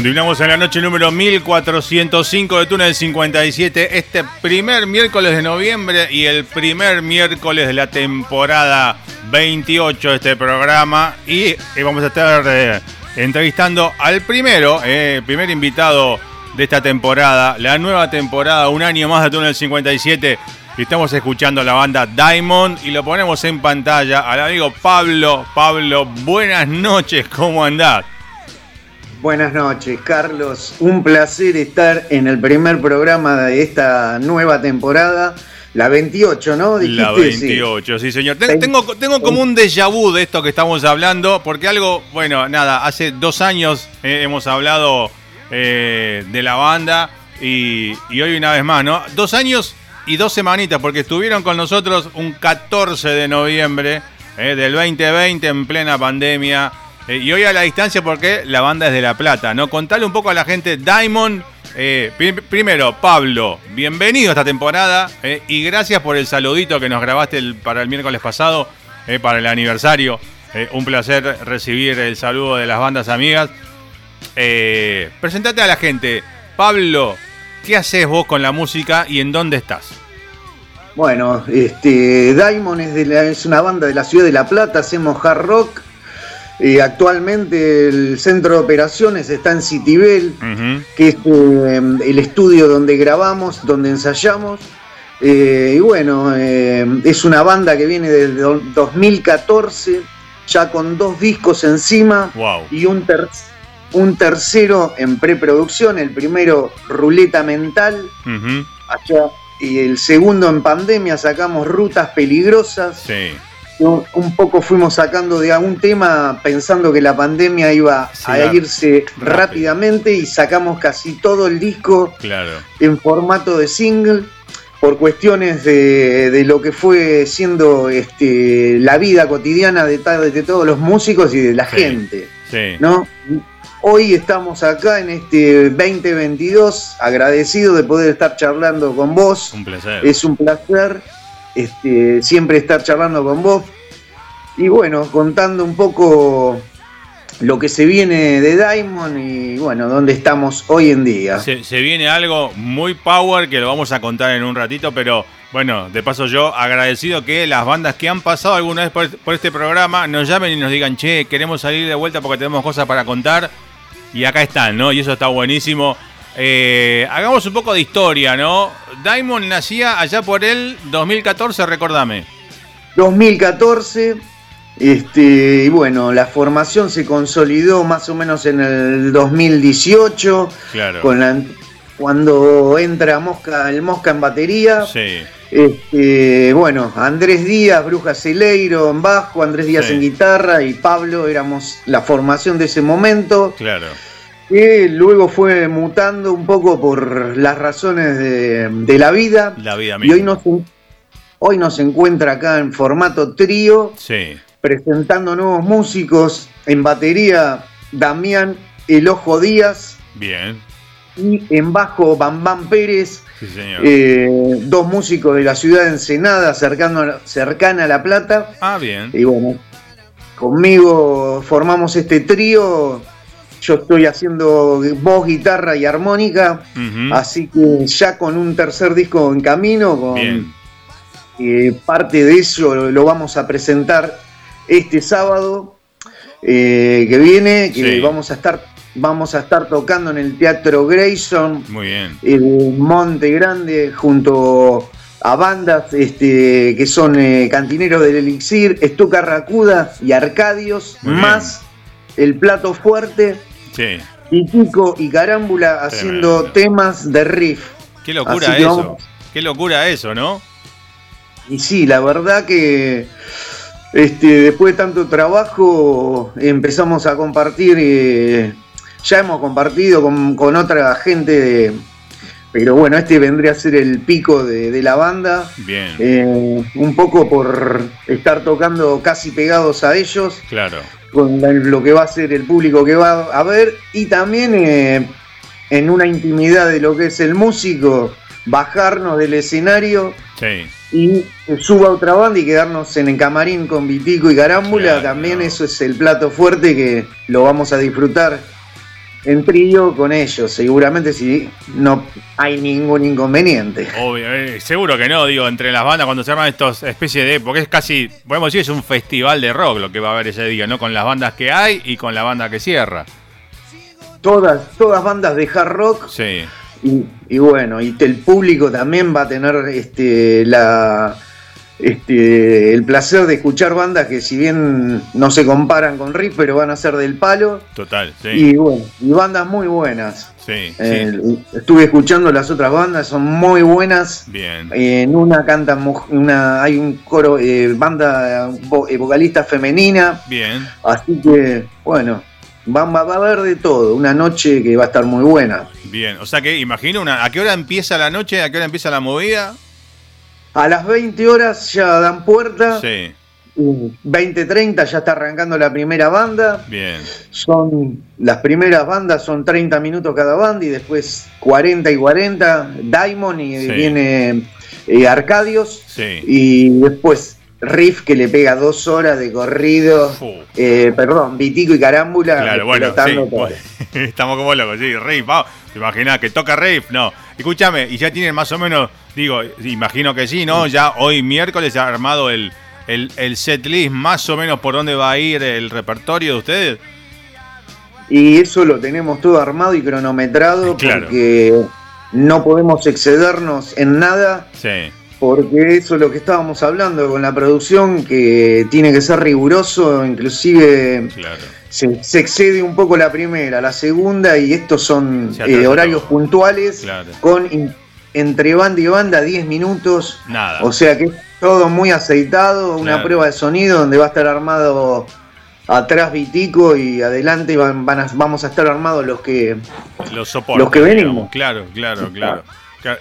Continuamos en la noche número 1405 de Túnel 57, este primer miércoles de noviembre y el primer miércoles de la temporada 28 de este programa. Y vamos a estar eh, entrevistando al primero, eh, primer invitado de esta temporada, la nueva temporada, un año más de Túnel 57. Y estamos escuchando a la banda Diamond y lo ponemos en pantalla al amigo Pablo. Pablo, buenas noches, ¿cómo andás? Buenas noches, Carlos. Un placer estar en el primer programa de esta nueva temporada. La 28, ¿no? la 28, sí, señor. Tengo, tengo como un déjà vu de esto que estamos hablando, porque algo, bueno, nada, hace dos años eh, hemos hablado eh, de la banda y, hoy una vez más, ¿no? Dos años y dos semanitas, porque estuvieron con nosotros un 14 de noviembre eh, del 2020 en plena pandemia. Eh, y hoy a la distancia porque la banda es de La Plata, ¿no? Contale un poco a la gente, Diamond. Eh, primero, Pablo, bienvenido a esta temporada eh, y gracias por el saludito que nos grabaste para el miércoles pasado, para el aniversario. un placer recibir el saludo de las bandas amigas. presentate a la gente. Pablo, ¿qué haces vos con la música y en dónde estás? Bueno, este, Diamond es, es una banda de la ciudad de La Plata, hacemos hard rock actualmente el centro de operaciones está en Citibel, que es eh, el estudio donde grabamos, donde ensayamos. Eh, y bueno, eh, es una banda que viene desde 2014, ya con dos discos encima y un, un tercero en preproducción. El primero, Ruleta Mental. y el segundo en pandemia sacamos Rutas Peligrosas. Sí un poco fuimos sacando de algún tema pensando que la pandemia iba a irse rápidamente y sacamos casi todo el disco en formato de single por cuestiones de, lo que fue siendo este, la vida cotidiana de, de, todos los músicos y de la gente. ¿no? Hoy estamos acá en este 2022, agradecido de poder estar charlando con vos. Un placer. Es un placer este, siempre estar charlando con vos. Y bueno, contando un poco lo que se viene de Diamond y bueno, dónde estamos hoy en día. Se, viene algo muy power que lo vamos a contar en un ratito, pero bueno, de paso yo agradecido que las bandas que han pasado alguna vez por, este programa nos llamen y nos digan, che, queremos salir de vuelta porque tenemos cosas para contar. Y acá están, ¿no? Y eso está buenísimo. Eh, hagamos un poco de historia, ¿no? Diamond nacía allá por el 2014, recordame. 2014, este, y bueno, la formación se consolidó más o menos en el 2018, claro. con cuando entra Mosca, el Mosca en batería. Sí. Este, bueno, Andrés Díaz, Bruja Celeiro en bajo, Andrés Díaz en guitarra y Pablo éramos la formación de ese momento. Claro. Que luego fue mutando un poco por las razones de, la vida. La vida misma. Y hoy nos, hoy nos encuentra acá en formato trío. Sí. Presentando nuevos músicos. En batería, Damián El Ojo Díaz. Bien. Y en bajo, Bambam Pérez eh, dos músicos de la ciudad de Ensenada, cercana a La Plata. Ah, bien. Y bueno, conmigo formamos este trío. Yo estoy haciendo voz, guitarra y armónica. Así que ya con un tercer disco en camino, con eh, parte de eso lo, vamos a presentar este sábado eh, que viene, que vamos a estar Vamos a estar tocando en el Teatro Grayson. Muy bien. En Monte Grande, junto a bandas este, que son eh, Cantineros del Elixir, Estuca Racuda y Arcadios, más el plato fuerte. Sí. Y Kiko y Carámbula haciendo temas de riff. Qué locura eso. Qué locura eso, ¿no? Y sí, la verdad que este, después de tanto trabajo empezamos a compartir eh, ya hemos compartido con, otra gente Pero bueno, este vendría a ser el pico de, la banda. Bien. Eh, un poco por estar tocando casi pegados a ellos. Claro. Con lo que va a ser el público que va a ver. Y también eh, en una intimidad de lo que es el músico, bajarnos del escenario. Sí. Y suba otra banda y quedarnos en el camarín con Vitico y Carámbula. también eso es el plato fuerte que lo vamos a disfrutar en trío con ellos, seguramente si no hay ningún inconveniente. Obvio, eh, seguro que no, digo, entre las bandas cuando se arman estos especies de, porque es casi, podemos decir, es un festival de rock lo que va a haber ese día, ¿no? Con las bandas que hay y con la banda que cierra. Todas, todas bandas de hard rock. Sí. Y, y bueno, y el público también va a tener este la este, el placer de escuchar bandas que si bien no se comparan con Riff, pero van a ser del palo. Total, sí. Y bueno, y bandas muy buenas. Sí, eh, Estuve escuchando las otras bandas, son muy buenas. Bien. en una cantan una, hay un coro, eh, banda eh, vocalista femenina. Bien. Así que, bueno, va, va, a haber de todo. Una noche que va a estar muy buena. Bien, o sea que imagino una, ¿a qué hora empieza la noche? ¿A qué hora empieza la movida? A las 20 horas ya dan puerta. Sí. 20-30 ya está arrancando la primera banda. Bien. Son las primeras bandas son 30 minutos cada banda y después 40 y 40 Diamond y viene eh, Arcadios sí. y después Riff que le pega dos horas de corrido. Eh, perdón, Vitico y Carámbula. Claro, bueno, estamos como locos, sí, Riff, ¿te imaginas que toca Riff? No, escúchame, y ya tienen más o menos Digo, imagino que sí, ¿no? Ya hoy miércoles ha armado el, el, el set list, más o menos por dónde va a ir el repertorio de ustedes. Y eso lo tenemos todo armado y cronometrado porque no podemos excedernos en nada. Sí. Porque eso es lo que estábamos hablando con la producción, que tiene que ser riguroso, inclusive se, excede un poco la primera, la segunda, y estos son eh, horarios puntuales con entre banda y banda 10 minutos. Nada. O sea que todo muy aceitado, una prueba de sonido donde va a estar armado atrás Vitico y adelante van, vamos a estar armados los que los, los que venimos. Claro, claro, claro.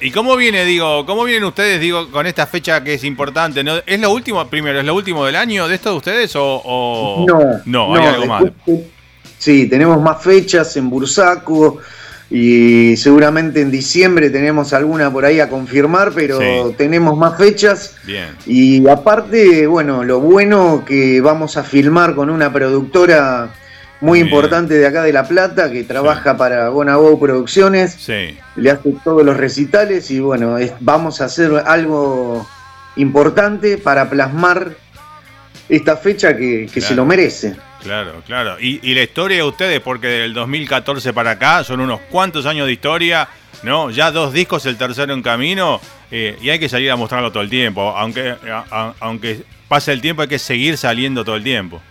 ¿Y cómo viene, digo, cómo vienen ustedes, digo, con esta fecha que es importante? ¿no? ¿Es lo último, primero, es lo último del año de esto de ustedes o, No, no, hay algo más? Sí, tenemos más fechas en Bursaco, y seguramente en diciembre tenemos alguna por ahí a confirmar, pero tenemos más fechas. Bien. Y aparte, bueno, lo bueno que vamos a filmar con una productora muy importante de acá de La Plata que trabaja para Bonabo Producciones. Sí. Le hace todos los recitales y bueno, vamos a hacer algo importante para plasmar esta fecha que, se lo merece. Claro, claro. Y, la historia de ustedes, porque del 2014 para acá son unos cuantos años de historia, ¿no? Ya dos discos, el tercero en camino, eh, y hay que salir a mostrarlo todo el tiempo. Aunque, aunque pase el tiempo, hay que seguir saliendo todo el tiempo.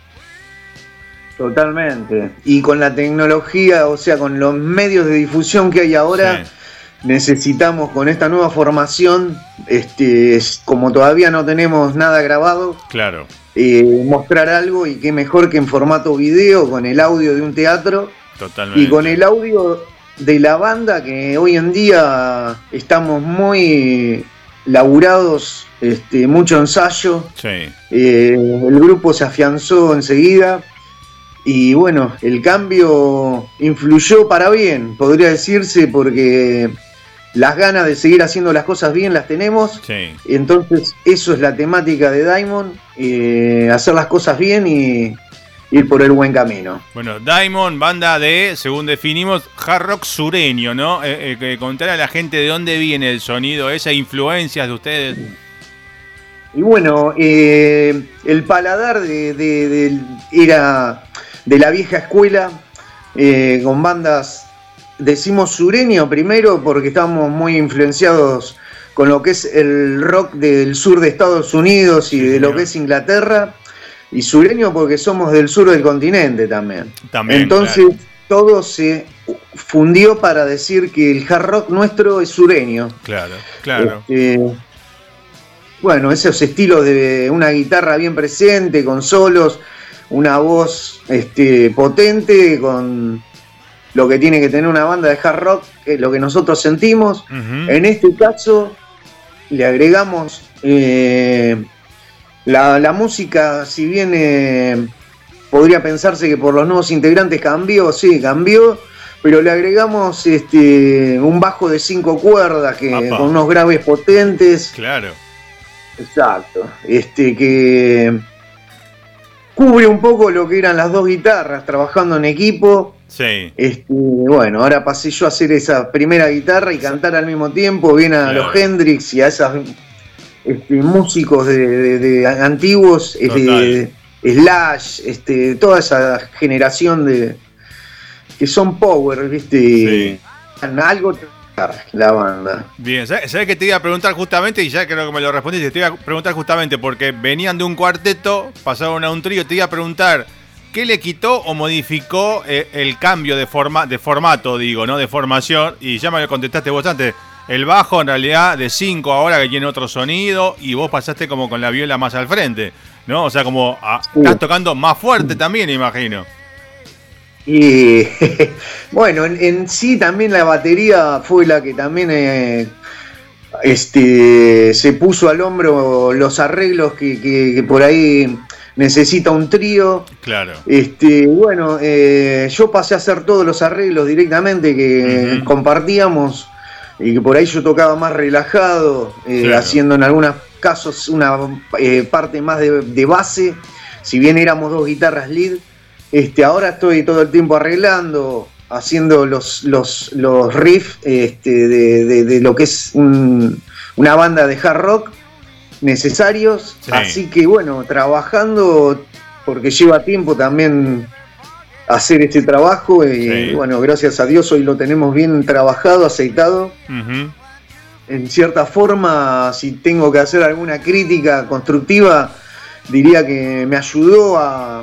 Totalmente. Y con la tecnología, o sea, con los medios de difusión que hay ahora, necesitamos con esta nueva formación, este, como todavía no tenemos nada grabado, claro. Eh, mostrar algo y qué mejor que en formato video, con el audio de un teatro Totalmente. y con el audio de la banda que hoy en día estamos muy laburados, este, mucho ensayo. Sí. Eh, el grupo se afianzó enseguida y bueno, el cambio influyó para bien, podría decirse, porque las ganas de seguir haciendo las cosas bien las tenemos. Sí. Entonces, eso es la temática de Diamond, eh, hacer las cosas bien y ir por el buen camino. Bueno, Diamond, banda de, según definimos, hard rock sureño, ¿no? Eh, eh, contar a la gente de dónde viene el sonido, esa influencias de ustedes. Y bueno, eh, el paladar de, de- de- era de la vieja escuela, eh, con bandas, decimos sureño primero porque estamos muy influenciados con lo que es el rock del sur de Estados Unidos y Sí, de lo que es Inglaterra, y sureño porque somos del sur del continente también. También. Entonces claro. todo se fundió para decir que el hard rock nuestro es sureño. Claro, claro. Este, bueno, esos estilos de una guitarra bien presente, con solos, una voz este, potente, con lo que tiene que tener una banda de hard rock, que es lo que nosotros sentimos. En este caso, le agregamos eh, la, la música, si bien eh, podría pensarse que por los nuevos integrantes cambió, sí, cambió, pero le agregamos este, un bajo de cinco cuerdas que, Apa. con unos graves potentes. Claro. Exacto. Este que cubre un poco lo que eran las dos guitarras trabajando en equipo. Sí. Este, bueno, ahora pasé yo a hacer esa primera guitarra y cantar al mismo tiempo, bien a Claro. los Hendrix y a esos músicos de, de- de antiguos, este, Slash, este, toda esa generación de que son power, viste, Sí. algo la banda. Bien, ¿sabes sabes que te iba a preguntar justamente? Y ya creo que me lo respondiste. Te iba a preguntar justamente porque venían de un cuarteto, pasaron a un trío. Te iba a preguntar, ¿qué le quitó o modificó eh, el cambio de, forma, de formato, digo, ¿no? De formación. Y ya me lo contestaste vos antes. El bajo en realidad de 5 ahora que tiene otro sonido y vos pasaste como con la viola más al frente, ¿no? O sea, como estás tocando más fuerte también, imagino. Y bueno, en, en sí también la batería fue la que también eh, este, se puso al hombro los arreglos que, que- que por ahí necesita un trío. Claro. Este, bueno, eh, yo pasé a hacer todos los arreglos directamente que compartíamos y que por ahí yo tocaba más relajado, eh, Claro. haciendo en algunos casos una parte más de, de base, si bien éramos dos guitarras lead. Este, ahora estoy todo el tiempo arreglando, haciendo los, los, los riffs este, de, de- de lo que es un- una banda de hard rock necesarios. Sí. Así que bueno, trabajando, porque lleva tiempo también hacer este trabajo y Sí. bueno, gracias a Dios hoy lo tenemos bien trabajado, aceitado. En cierta forma, si tengo que hacer alguna crítica constructiva, diría que me ayudó a,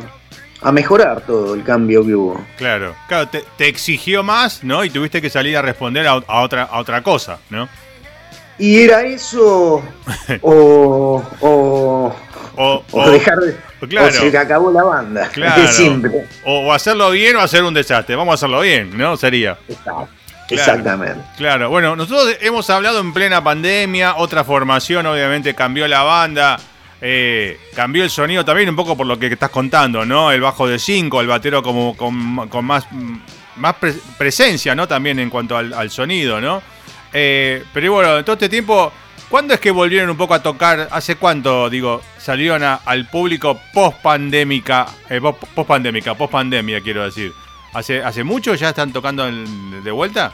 a mejorar todo el cambio que hubo. Claro, claro, te, te exigió más, ¿no? Y tuviste que salir a responder a, a otra, a otra cosa, ¿no? Y era eso o, o, O, o o- dejar de... claro. O se acabó la banda. Claro. Es simple. o hacerlo bien o hacer un desastre. Vamos a hacerlo bien, ¿no? Sería. Exacto. Claro. Exactamente. Claro, bueno, nosotros hemos hablado en plena pandemia, otra formación obviamente cambió la banda, eh, cambió el sonido también un poco por lo que estás contando, ¿no? El bajo de 5, el batero como con, con más, más pre- presencia, ¿no? También en cuanto al, al sonido, ¿no? Eh, pero bueno, en todo este tiempo, ¿cuándo es que volvieron un poco a tocar? ¿Hace cuánto, digo, salieron a- al público post pandémica, post pandémica, post pandemia quiero decir? ¿Hace, ¿Hace mucho ya están tocando de vuelta?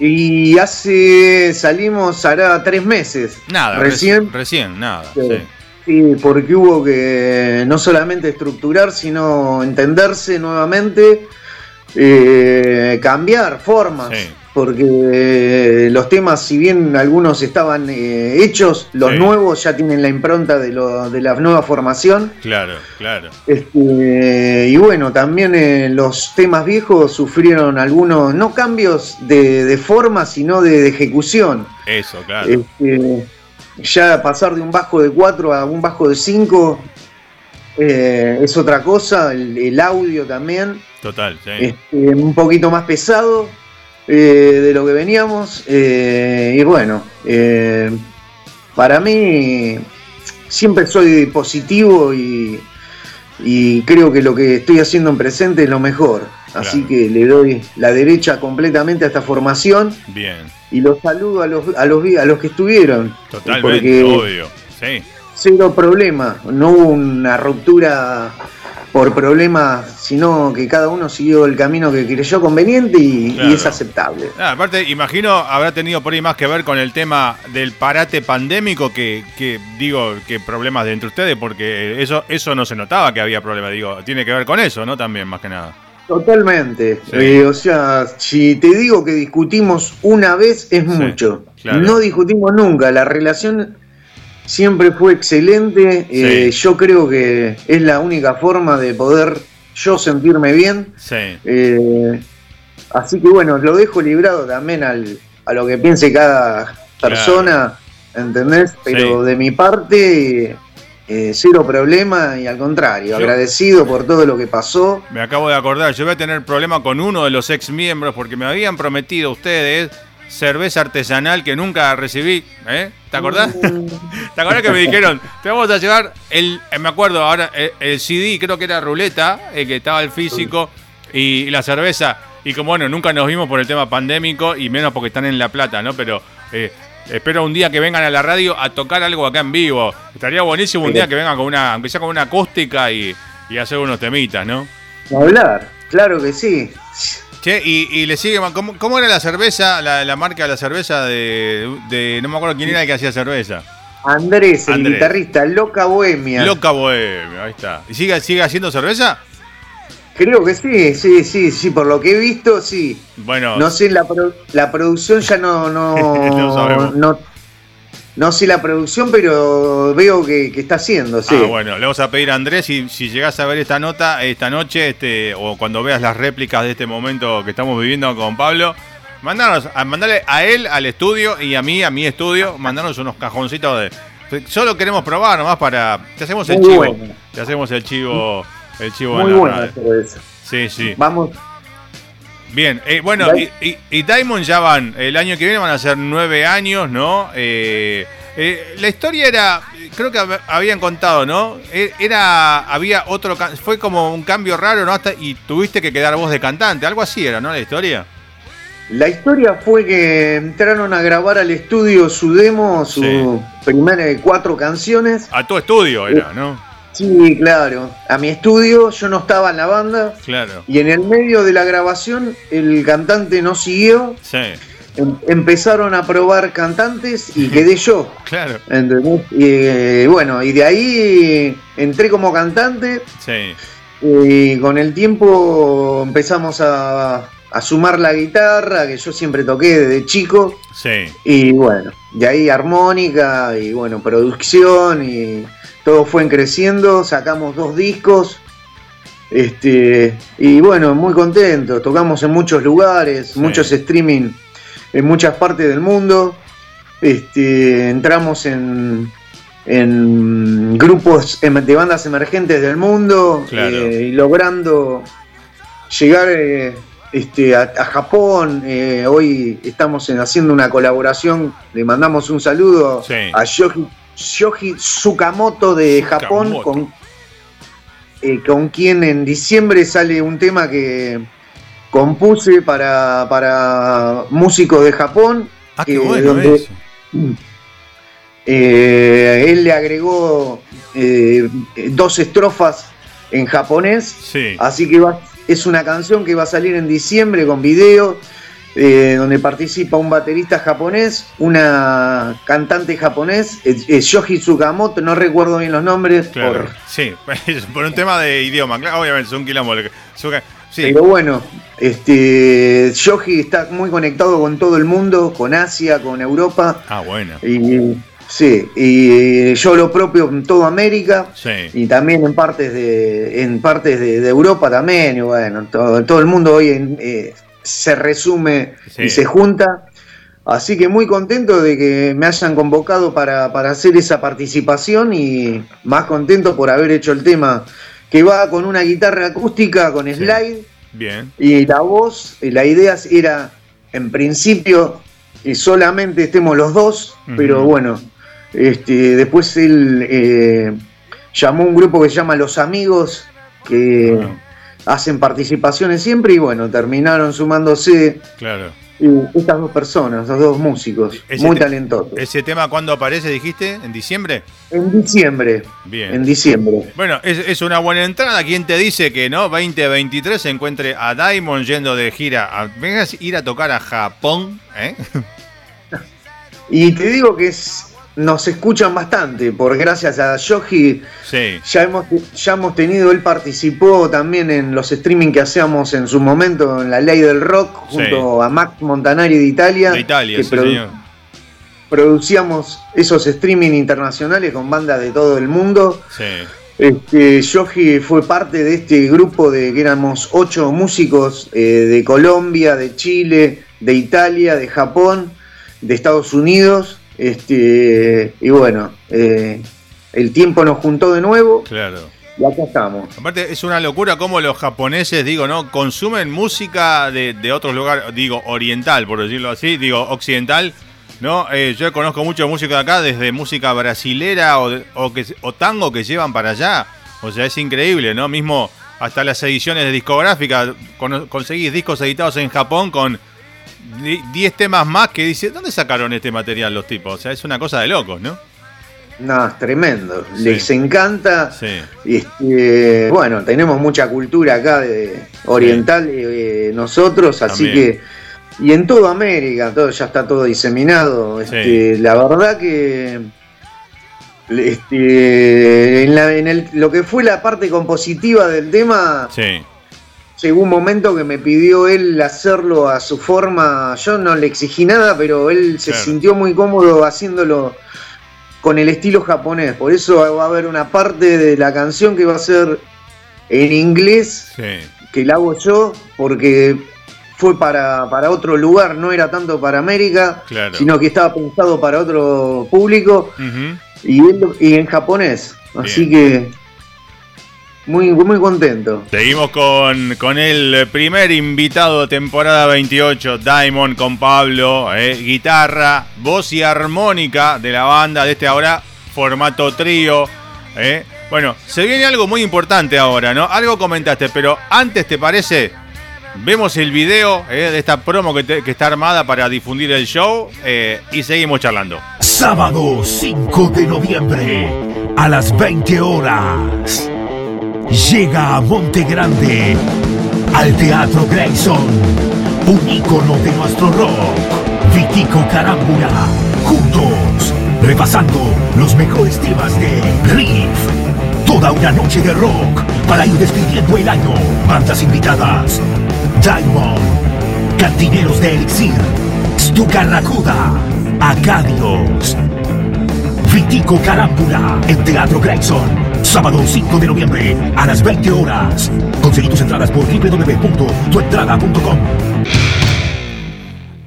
Y hace, salimos, hará tres meses. Nada, Recién. reci- recién, nada. Sí. sí. Sí, porque hubo que no solamente estructurar, sino entenderse nuevamente, eh, cambiar formas. Sí. porque los temas, si bien algunos estaban eh, hechos, los nuevos ya tienen la impronta de, de la nueva formación. Claro, claro. Este, y bueno, también eh, los temas viejos sufrieron algunos, no cambios de, forma, sino de, ejecución. Eso, claro. Este, ya pasar de un bajo de 4 a un bajo de 5 eh, es otra cosa, el, audio también. Total, sí. Este, un poquito más pesado eh, de lo que veníamos. Eh, y bueno, para mí siempre soy positivo y, creo que lo que estoy haciendo en presente es lo mejor. Así que le doy la derecha completamente a esta formación. Bien. Y los saludo a los, a los, a los que estuvieron. Totalmente, obvio. Sí cero problema, no hubo una ruptura por problemas, sino que cada uno siguió el camino que creyó conveniente y, es aceptable. Ah, aparte, imagino habrá tenido por ahí más que ver con el tema del parate pandémico que, digo, que problemas de entre ustedes, porque eso, eso no se notaba que había problemas, digo, tiene que ver con eso, ¿no? También, más que nada. Totalmente. Eh, o sea, si te digo que discutimos una vez es mucho. No discutimos nunca. La relación siempre fue excelente. Eh, yo creo que es la única forma de poder yo sentirme bien. Eh, así que bueno, lo dejo librado también al, a lo que piense cada persona, ¿entendés? Pero de mi parte, eh, cero problema y al contrario, agradecido por todo lo que pasó. Me acabo de acordar, yo voy a tener problema con uno de los ex miembros porque me habían prometido ustedes cerveza artesanal que nunca recibí. ¿eh? ¿Te acordás? Mm. ¿Te acordás que me dijeron, te vamos a llevar el, eh, me acuerdo ahora, el, CD, creo que era ruleta, el que estaba el físico, y, la cerveza. Y como bueno, nunca nos vimos por el tema pandémico y menos porque están en La Plata, ¿no? Pero eh, espero un día que vengan a la radio a tocar algo acá en vivo. Estaría buenísimo un día que vengan con una, aunque sea con una acústica y, y hacer unos temitas, ¿no? Hablar, claro que sí. Che, y, le sigue, ¿cómo, era la cerveza, la, marca de la cerveza de, no me acuerdo quién era el que hacía cerveza? Andrés, el guitarrista, Loca Bohemia. Loca Bohemia, ahí está. ¿Y sigue, sigue haciendo cerveza? Creo que sí, sí, sí, sí, por lo que he visto, sí. Bueno. No sé, la, la producción ya no, no, no, no sé la producción, pero veo que, está haciendo, sí. Ah, bueno, le vamos a pedir a Andrés si, si llegás a ver esta nota esta noche, este, o cuando veas las réplicas de este momento que estamos viviendo con Pablo, mandanos, mandarle a él al estudio y a mí, a mi estudio, mandarnos unos cajoncitos de. Solo queremos probar nomás para. Te hacemos el chivo. Te hacemos el chivo. El chivo Muy bueno Sí, sí. Vamos, Bien, eh, bueno, y, y, Diamond ya van, el año que viene van a ser nueve años, ¿no? Eh, eh, la historia era, creo que habían contado, ¿no? Era, había otro, fue como un cambio raro, ¿no? Hasta, y tuviste que quedar voz de cantante, algo así era, ¿no? La historia. La historia fue que entraron a grabar al estudio su demo, su primera de cuatro canciones. A tu estudio era, ¿no? Sí, claro. A mi estudio, yo no estaba en la banda. Claro. Y en el medio de la grabación, el cantante no siguió. Sí. Em, empezaron a probar cantantes y quedé yo. Claro. ¿Entendés? Y eh, bueno, y de ahí entré como cantante. Sí. Y con el tiempo empezamos a, a sumar la guitarra, que yo siempre toqué desde chico. Sí. Y bueno, de ahí armónica y bueno, producción y todos fueron creciendo, sacamos dos discos. Este, y bueno, muy contentos. Tocamos en muchos lugares, muchos streaming en muchas partes del mundo. Este, entramos en, en grupos de bandas emergentes del mundo eh, y logrando llegar eh, este, a, Japón. Eh, hoy estamos haciendo una colaboración. Le mandamos un saludo a Yoji Shoji Tsukamoto de Japón, con, eh, con quien en diciembre sale un tema que compuse para, para músicos de Japón. Ah, qué bueno eh, él le agregó eh, dos estrofas en japonés. Así que es una canción que va a salir en diciembre con video eh, donde participa un baterista japonés, una cantante japonés, eh, Shoji Tsukamoto, no recuerdo bien los nombres. Por... Sí, por un tema de idioma, obviamente es un quilombo. Pero bueno, este, Yogi está muy conectado con todo el mundo, con Asia, con Europa. Ah, bueno. Y, sí, y yo lo propio en toda América. Y también en partes de, en partes de, Europa también. Y bueno, todo, todo el mundo hoy eh, se resume y se junta. Así que muy contento de que me hayan convocado para, hacer esa participación y más contento por haber hecho el tema que va con una guitarra acústica con slide. Bien. Y la voz, la idea era en principio que solamente estemos los dos, pero bueno, este, después él eh, llamó un grupo que se llama Los Amigos, que hacen participaciones siempre y bueno, terminaron sumándose. Claro estas dos personas, los dos músicos, muy talentosos. ¿Ese tema cuándo aparece, dijiste? ¿En diciembre? En diciembre. Bien. En diciembre. Bueno, es, una buena entrada. ¿Quién te dice que no? 2023 se encuentre a Diamond yendo de gira. vengas a ir a tocar a Japón, ¿eh? Y te digo que es nos escuchan bastante, por gracias a Yogi. Ya hemos, ya hemos tenido, él participó también en los streaming que hacíamos en su momento en la ley del rock, junto a Max Montanari de Italia. De Italia, sí, señor. Producíamos esos streaming internacionales con bandas de todo el mundo. Este, Yogi fue parte de este grupo de que éramos ocho músicos eh, de Colombia, de Chile, de Italia, de Japón, de Estados Unidos este, y bueno, eh, el tiempo nos juntó de nuevo. Claro. Y acá estamos. Aparte, es una locura cómo los japoneses, digo, ¿no? Consumen música de, de otros lugares, digo, oriental, por decirlo así, digo, occidental. ¿no? Eh, yo conozco mucho música de acá, desde música brasilera o, o, que, o tango que llevan para allá. O sea, es increíble, ¿no? Mismo hasta las ediciones de discográfica, conseguís discos editados en Japón con 10 temas más que dice, ¿dónde sacaron este material los tipos? O sea, es una cosa de locos, ¿no? No, es tremendo. Les encanta. Sí. Este, bueno, tenemos mucha cultura acá de oriental eh, nosotros, así que. Y en toda América, todo, ya está todo diseminado. Este, La verdad que. Este, en, la, en el, lo que fue la parte compositiva del tema. Sí llegó un momento que me pidió él hacerlo a su forma. Yo no le exigí nada, pero él se sintió muy cómodo haciéndolo con el estilo japonés. Por eso va a haber una parte de la canción que va a ser en inglés, que la hago yo, porque fue para, para, otro lugar, no era tanto para América, sino que estaba pensado para otro público y, y en japonés. Así que muy, muy contento. Seguimos con, con el primer invitado de temporada 28, Diamond con Pablo, eh, guitarra, voz y armónica de la banda de este ahora formato trío. Eh. Bueno, se viene algo muy importante ahora, ¿no? Algo comentaste, pero antes, ¿te parece? Vemos el video eh, de esta promo que, que, está armada para difundir el show y seguimos charlando. Sábado 5 de noviembre a las 20 horas llega a Monte Grande, al Teatro Grayson, un ícono de nuestro rock, Vitico Carámbula, juntos, repasando los mejores temas de Riff. Toda una noche de rock para ir despidiendo el año. Bandas invitadas: Diamond, Cantineros de Elixir, Stucarracuda, Acadios, Vitico Carámbula, en Teatro Grayson. Sábado 5 de noviembre a las 20 horas. Conseguí tus entradas por www.tuentrada.com.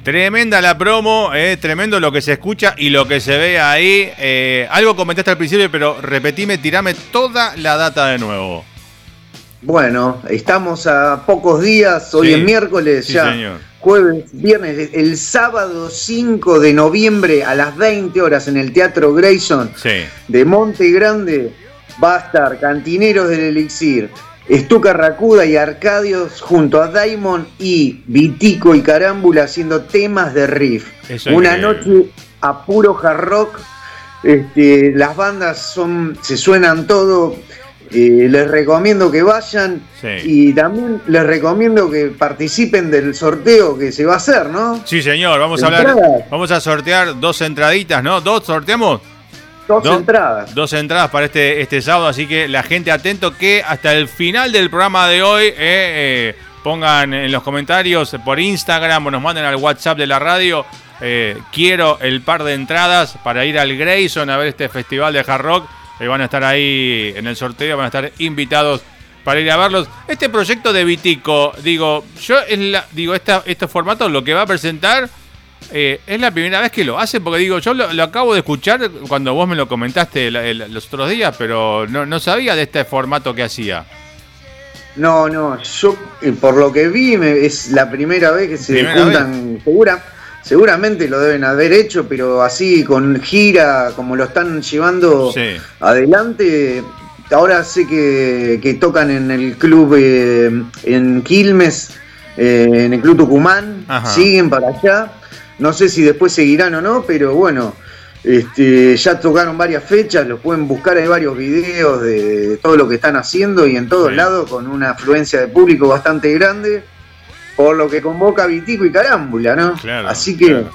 Tremenda la promo, eh, tremendo lo que se escucha y lo que se ve ahí. Eh, algo comentaste al principio, pero repetime, tirame toda la data de nuevo. Bueno, estamos a pocos días, hoy es miércoles ya. Jueves, viernes, el sábado 5 de noviembre a las 20 horas en el Teatro Grayson de Monte Grande va a estar Cantineros del Elixir, Estuca Racuda y Arcadios junto a Daimon y Vitico y Carámbula haciendo temas de riff. Una noche a puro hard rock. Este, las bandas son, se suenan todo. Eh, les recomiendo que vayan y también les recomiendo que participen del sorteo que se va a hacer, ¿no? Sí, señor, vamos a hablar. Vamos a sortear dos entraditas, ¿no? ¿Dos sorteamos? Dos, entradas. Dos entradas para este, este sábado, así que la gente atento que hasta el final del programa de hoy, eh, eh, pongan en los comentarios por Instagram o nos manden al WhatsApp de la radio. Eh, quiero el par de entradas para ir al Grayson a ver este festival de hard rock. Van a estar ahí en el sorteo, van a estar invitados para ir a verlos. Este proyecto de Vitico, digo, yo digo, esta, este formato lo que va a presentar eh, es la primera vez que lo hace, porque digo, yo lo, acabo de escuchar cuando vos me lo comentaste los otros días, pero no, no sabía de este formato que hacía. No, no, yo eh, por lo que vi es la primera vez que se juntan, segura, seguramente lo deben haber hecho, pero así con gira, como lo están llevando adelante. Ahora sé que, tocan en el club eh, en Quilmes, en el club Tucumán, siguen para allá no sé si después seguirán o no, pero bueno, este, ya tocaron varias fechas, los pueden buscar, hay varios videos de, todo lo que están haciendo y en todos lados con una afluencia de público bastante grande, por lo que convoca Vitico y Carámbula, ¿no? Así que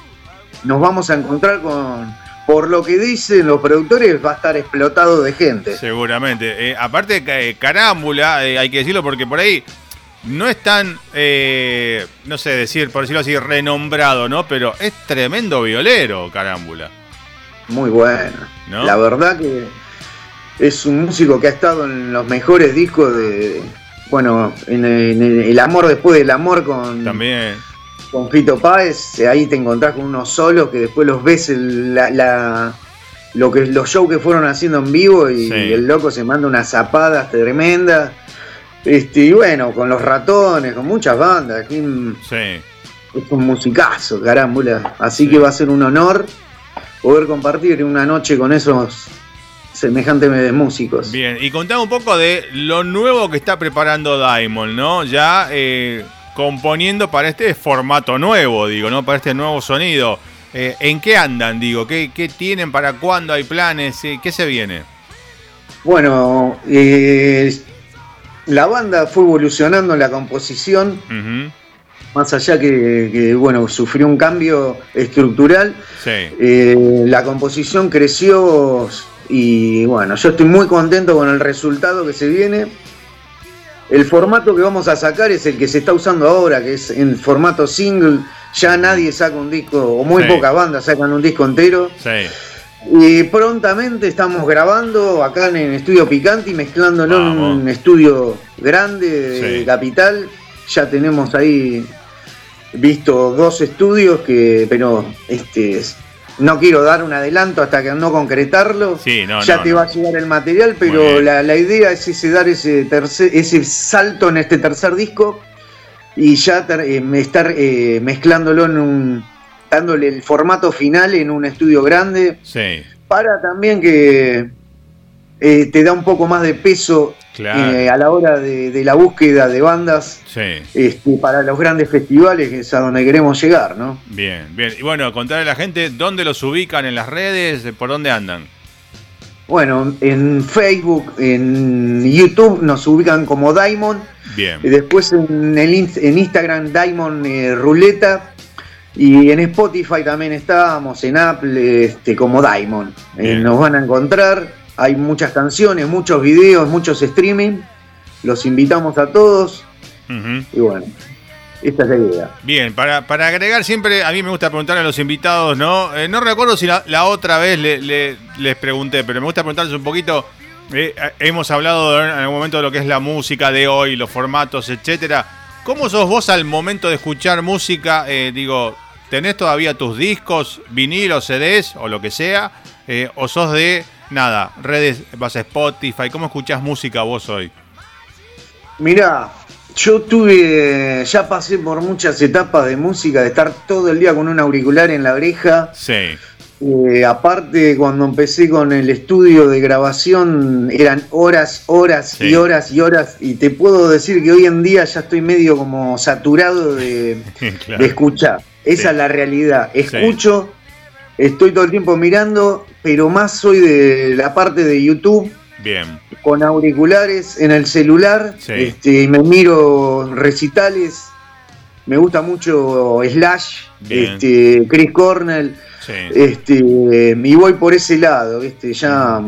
nos vamos a encontrar con, por lo que dicen los productores, va a estar explotado de gente. Seguramente. Eh, aparte, eh, Carámbula, eh, hay que decirlo porque por ahí no es tan, eh, no sé decir, por decirlo así, renombrado, ¿no? Pero es tremendo violero, Carámbula. Muy bueno. La verdad que es un músico que ha estado en los mejores discos de, bueno, en, el, amor después del amor con... También. Con Fito Páez, ahí te encontrás con unos solos que después los ves la, lo que, los shows que fueron haciendo en vivo y el loco se manda unas zapadas tremendas este, y bueno, con los ratones, con muchas bandas. Aquí sí. Es un musicazo, carámbula. Así que va a ser un honor poder compartir una noche con esos semejantes músicos. Bien, y contame un poco de lo nuevo que está preparando Diamond, ¿no? Ya eh, componiendo para este formato nuevo, digo, ¿no? Para este nuevo sonido. Eh, ¿En qué andan, digo? ¿Qué, ¿Qué, tienen? ¿Para cuándo hay planes? ¿Qué se viene? Bueno, eh, la banda fue evolucionando en la composición, más allá que, bueno, sufrió un cambio estructural. Eh, la composición creció y bueno, yo estoy muy contento con el resultado que se viene. El formato que vamos a sacar es el que se está usando ahora, que es en formato single. Ya nadie saca un disco, o muy pocas bandas sacan un disco entero. Sí. Y prontamente estamos grabando acá en el estudio Picanti, mezclándolo en un estudio grande de capital. Ya tenemos ahí visto dos estudios que, pero este no quiero dar un adelanto hasta que no concretarlo. ya te va a llegar el material, pero la, idea es ese, dar ese tercer, ese salto en este tercer disco y ya eh, estar eh, mezclándolo en un dándole el formato final en un estudio grande. Sí. Para también que eh, te da un poco más de peso eh, a la hora de, la búsqueda de bandas este, para los grandes festivales, que es a donde queremos llegar, ¿no? Bien, bien. Y bueno, contarle a la gente dónde los ubican en las redes, por dónde andan. Bueno, en Facebook, en YouTube nos ubican como Diamond. Bien. Y después en, el, en Instagram Diamond eh, Ruleta y en Spotify también estamos, en Apple, este, como Diamond. Eh, nos van a encontrar, hay muchas canciones, muchos videos, muchos streaming. Los invitamos a todos. Y bueno, esta es la idea. Bien, para, agregar siempre, a mí me gusta preguntarle a los invitados, ¿no? Eh, no recuerdo si la, otra vez les pregunté, pero me gusta preguntarles un poquito. Eh, hemos hablado en algún momento de lo que es la música de hoy, los formatos, etcétera. ¿Cómo sos vos al momento de escuchar música? digo, ¿Tenés todavía tus discos, vinilos, CDs o lo que sea? Eh, ¿O sos de, nada, redes, vas a Spotify? ¿Cómo escuchás música vos hoy? Mirá, yo tuve, ya pasé por muchas etapas de música, de estar todo el día con un auricular en la oreja. Sí. Eh, aparte, cuando empecé con el estudio de grabación, eran horas, horas y horas y horas. Y te puedo decir que hoy en día ya estoy medio como saturado de, de escuchar. Esa es la realidad. Escucho, estoy todo el tiempo mirando, pero más soy de la parte de YouTube. Bien. Con auriculares en el celular. Este, me miro recitales. Me gusta mucho Slash, este, Chris Cornell. Este, y voy por ese lado, ¿viste? Ya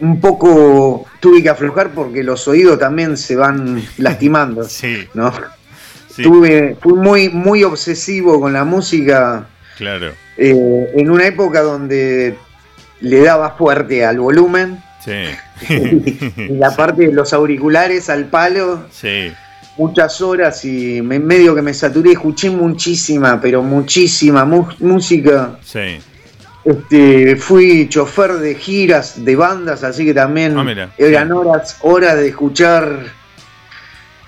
un poco tuve que aflojar porque los oídos también se van lastimando. sí. ¿no? Tuve, fui muy, muy obsesivo con la música. Claro. Eh, en una época donde le daba fuerte al volumen. Sí. y la parte de los auriculares al palo. Sí. Muchas horas y me, medio que me saturé, escuché muchísima, pero muchísima música. Sí. Este, fui chofer de giras de bandas, así que también ah, eran horas, horas de escuchar.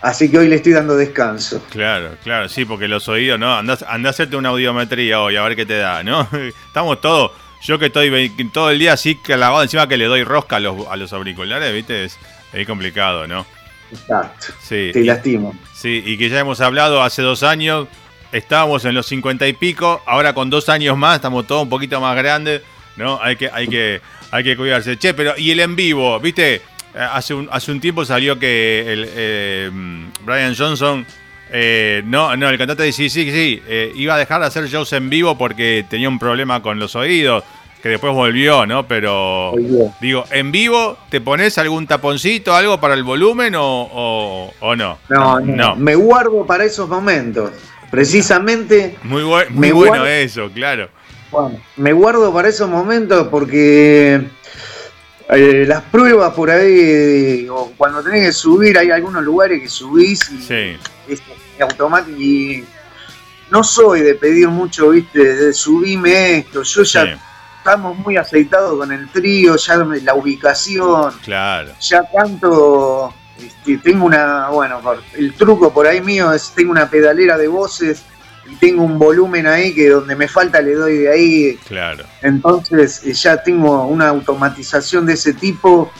Así que hoy le estoy dando descanso. Claro, claro, sí, porque los oídos, ¿no? Andás, a hacerte una audiometría hoy, a ver qué te da, ¿no? Estamos todos, yo que estoy todo el día así clavado encima que le doy rosca a los, a los auriculares, ¿viste? Es, es complicado, ¿no? Exacto. Sí, te lastimo. Sí, y que ya hemos hablado hace dos años estábamos en los cincuenta y pico, ahora con dos años más estamos todos un poquito más grandes, ¿no? Hay que, hay que, hay que cuidarse. Che, pero y el en vivo, ¿viste? Eh, hace un, hace un tiempo salió que el, eh, Brian Johnson, eh, no, no, el cantante dice, sí, sí, sí, iba a dejar de hacer shows en vivo porque tenía un problema con los oídos, que después volvió, ¿no? Pero digo, ¿en vivo te pones algún taponcito, algo para el volumen o, o no? No, no? Me guardo para esos momentos. Precisamente. Muy, muy bueno eso, claro. Bueno, me guardo para esos momentos porque eh, las pruebas por ahí, o cuando tenés que subir, hay algunos lugares que subís y sí. es automático. Y no soy de pedir mucho, viste, de subirme esto. Yo ya. Estamos muy aceitados con el trío, ya la ubicación. Claro. Ya tanto este, tengo una, bueno, el truco por ahí mío es, tengo una pedalera de voces y tengo un volumen ahí que donde me falta le doy de ahí. Claro. Entonces eh, ya tengo una automatización de ese tipo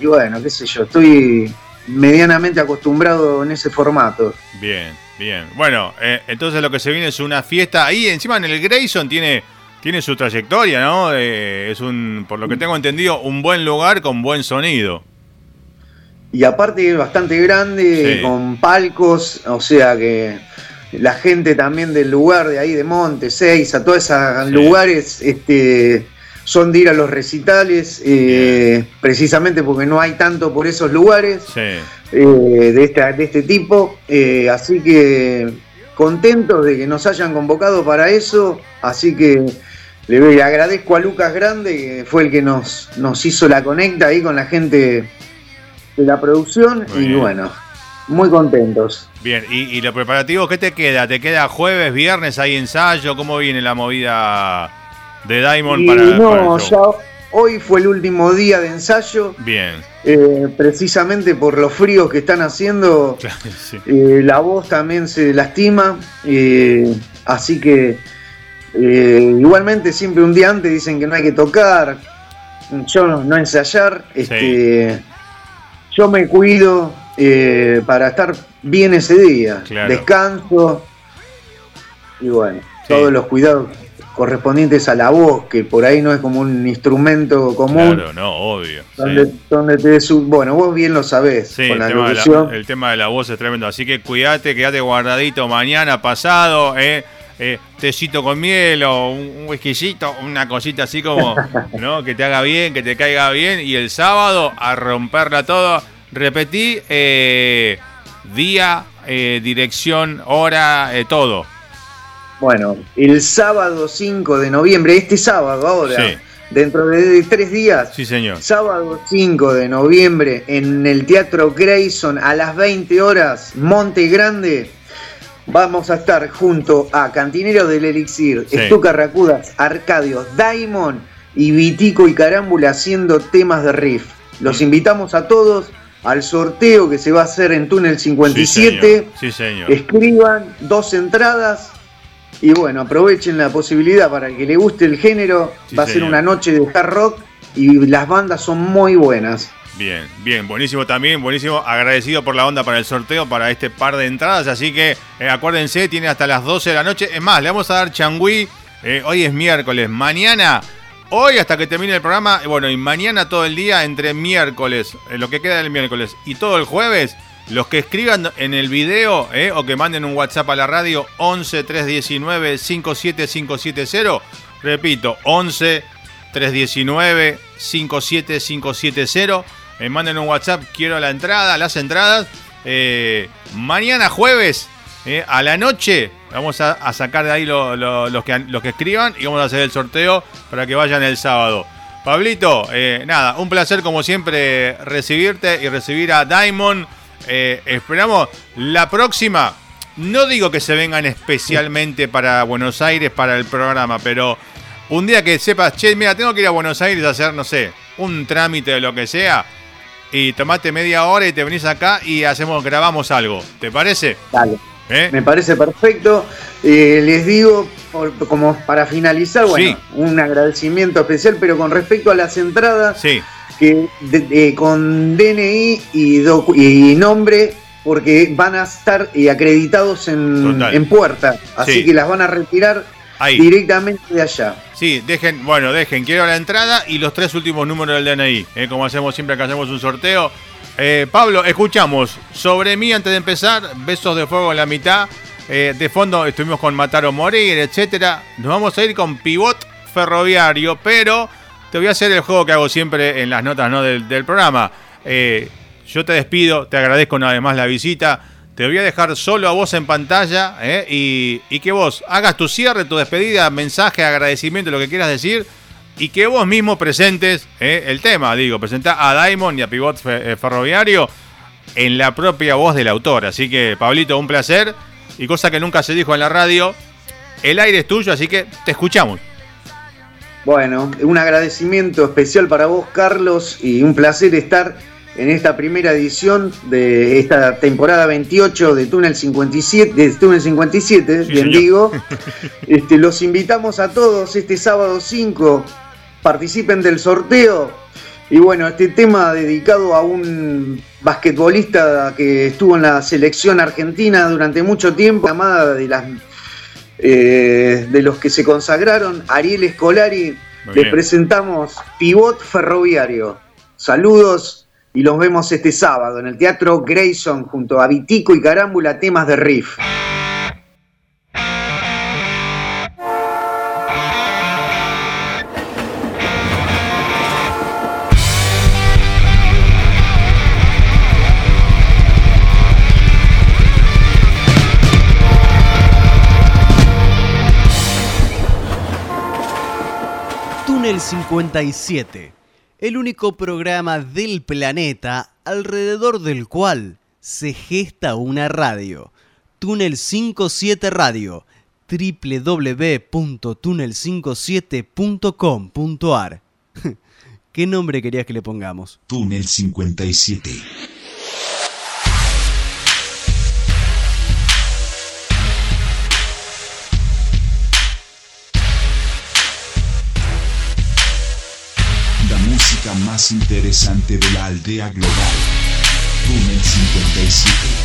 y bueno, qué sé yo, estoy medianamente acostumbrado en ese formato. Bien, bien. Bueno, eh, entonces lo que se viene es una fiesta. Ahí encima en el Grayson tiene, tiene su trayectoria, ¿no? Eh, es un, por lo que tengo entendido, un buen lugar con buen sonido. Y aparte bastante grande, con palcos, o sea que la gente también del lugar de ahí de Monte, a todos esos lugares este, son de ir a los recitales, eh, precisamente porque no hay tanto por esos lugares eh, de, esta, de este tipo, así que contentos de que nos hayan convocado para eso, asy que le agradezco a Lucas Grande, que fue el que nos, nos hizo la conecta ahí con la gente de la producción y bueno, muy contentos. Bien, ¿Y, lo preparativo qué te queda? ¿Te queda jueves, viernes, hay ensayo? ¿Cómo viene la movida de Diamond para, no, ya hoy fue el último día de ensayo. Bien. Eh, precisamente por los fríos que están haciendo, eh, la voz también se lastima, eh, así que igualmente siempre un día antes dicen que no hay que tocar, yo no, ensayar, este, yo me cuido para estar bien ese día. Descanso y bueno, todos los cuidados correspondientes a la voz, que por ahí no es como un instrumento común. Claro, no, obvio. Donde, te bueno, vos bien lo sabés. Sí, el, tema la, el, tema de la voz es tremendo. Así que cuídate, quédate guardadito mañana, pasado, eh, eh, tecito con miel o un, un una cosita así como, ¿no? Que te haga bien, que te caiga bien. Y el sábado a romperla todo. Repetí, eh, día, eh, dirección, hora, todo. Bueno, el sábado 5 de noviembre, este sábado ahora. Dentro de tres días. Sí, señor. Sábado 5 de noviembre en el Teatro Grayson a las 20 horas, Monte Grande Vamos a estar junto a Cantinero del Elixir, Estuca Racudas, Arcadios, Daimon y Vitico y Carámbula haciendo temas de riff. Los invitamos a todos al sorteo que se va a hacer en Túnel 57. Sí, señor. Escriban dos entradas y bueno, aprovechen la posibilidad para el que le guste el género. va a ser una noche de hard rock y las bandas son muy buenas. Bien, bien, buenísimo también, buenísimo. Agradecido por la onda para el sorteo, para este par de entradas. Así que eh, acuérdense, tiene hasta las 12 de la noche. Es más, le vamos a dar changüí. Eh, hoy es miércoles. Mañana, hoy hasta que termine el programa. Bueno, y mañana todo el día, entre miércoles, eh, lo que queda del miércoles y todo el jueves. Los que escriban en el video o que manden un WhatsApp a la radio 11 319 57570. Repito, 11 319 57570. Me manden un WhatsApp, quiero la entrada, las entradas. mañana jueves a la noche vamos a, sacar de ahí los, que, los que escriban y vamos a hacer el sorteo para que vayan el sábado. Pablito, nada, un placer como siempre recibirte y recibir a Diamond. Esperamos la próxima no digo que se vengan especialmente para Buenos Aires para el programa, pero un día que sepas, che, mira, tengo que ir a Buenos Aires a hacer, no sé, un trámite de lo que sea, y tomate media hora y te venís acá y hacemos, grabamos algo. ¿Te parece? Dale. ¿Eh? Me parece perfecto. Eh, les digo, como para finalizar, bueno, un agradecimiento especial, pero con respecto a las entradas, que con DNI y, y nombre porque van a estar eh, acreditados en, puerta, así que las van a retirar directamente de allá. Sí, dejen, bueno, dejen, quiero la entrada y los tres últimos números del DNI, eh, como hacemos siempre que hacemos un sorteo. Eh, Pablo, escuchamos sobre mí antes de empezar, besos de fuego en la mitad. de fondo estuvimos con Mataro Morir, etcétera. Nos vamos a ir con Pivot Ferroviario, pero te voy a hacer el juego que hago siempre en las notas ¿no? del, programa. Yo te despido, te agradezco una vez más la visita. Te voy a dejar solo a vos en pantalla ¿eh? y, que vos hagas tu cierre, tu despedida, mensaje, agradecimiento, lo que quieras decir y que vos mismo presentes ¿eh? el tema. Digo, presenta a Diamond y a Pivot eh, Ferroviario en la propia voz del autor. Así que, Pablito, un placer y cosa que nunca se dijo en la radio. El aire es tuyo, así que te escuchamos. Bueno, un agradecimiento especial para vos, Carlos, y un placer estar en esta primera edición de esta temporada 28 de Túnel 57, de Túnel 57, bien digo. Este, los invitamos a todos este sábado 5, participen del sorteo. Y bueno, este tema dedicado a un basquetbolista que estuvo en la selección argentina durante mucho tiempo, llamada de las eh, de los que se consagraron, Ariel Escolari, le presentamos Pivot Ferroviario. Saludos y los vemos este sábado en el Teatro Grayson junto a Vitico y Carámbula, temas de riff. 57 el único programa del planeta alrededor del cual se gesta una radio. Túnel 57 Radio www.tunnel57.com.ar ¿Qué nombre querías que le pongamos? Túnel 57. Más interesante de la aldea global. Túnel 57.